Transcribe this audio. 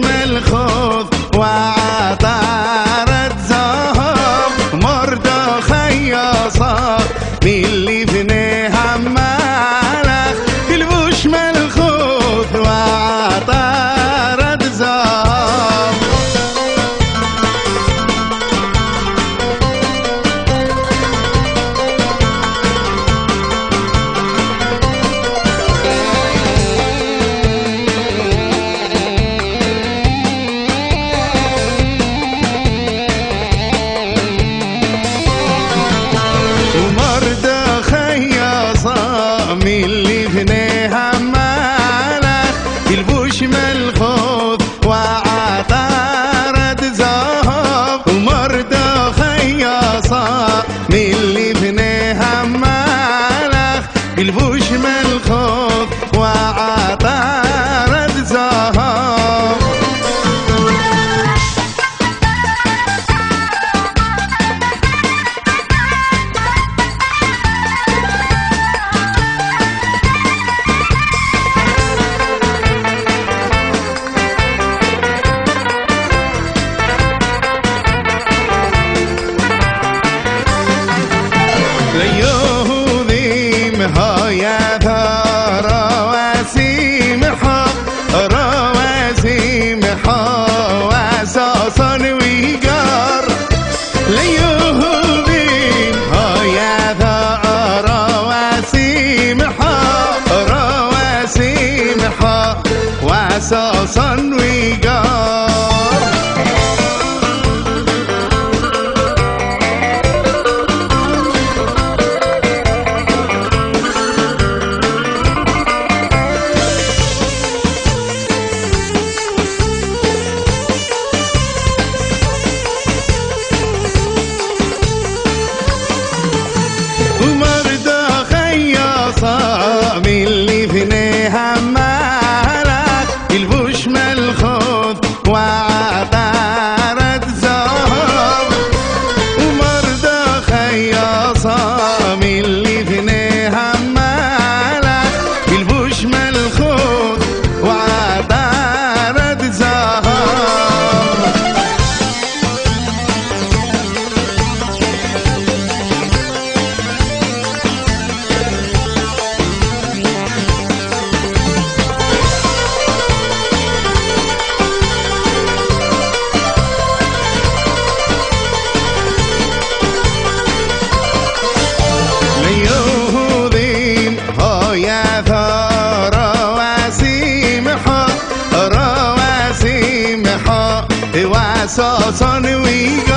أجمل خوف وعلي رواسي محا sa sa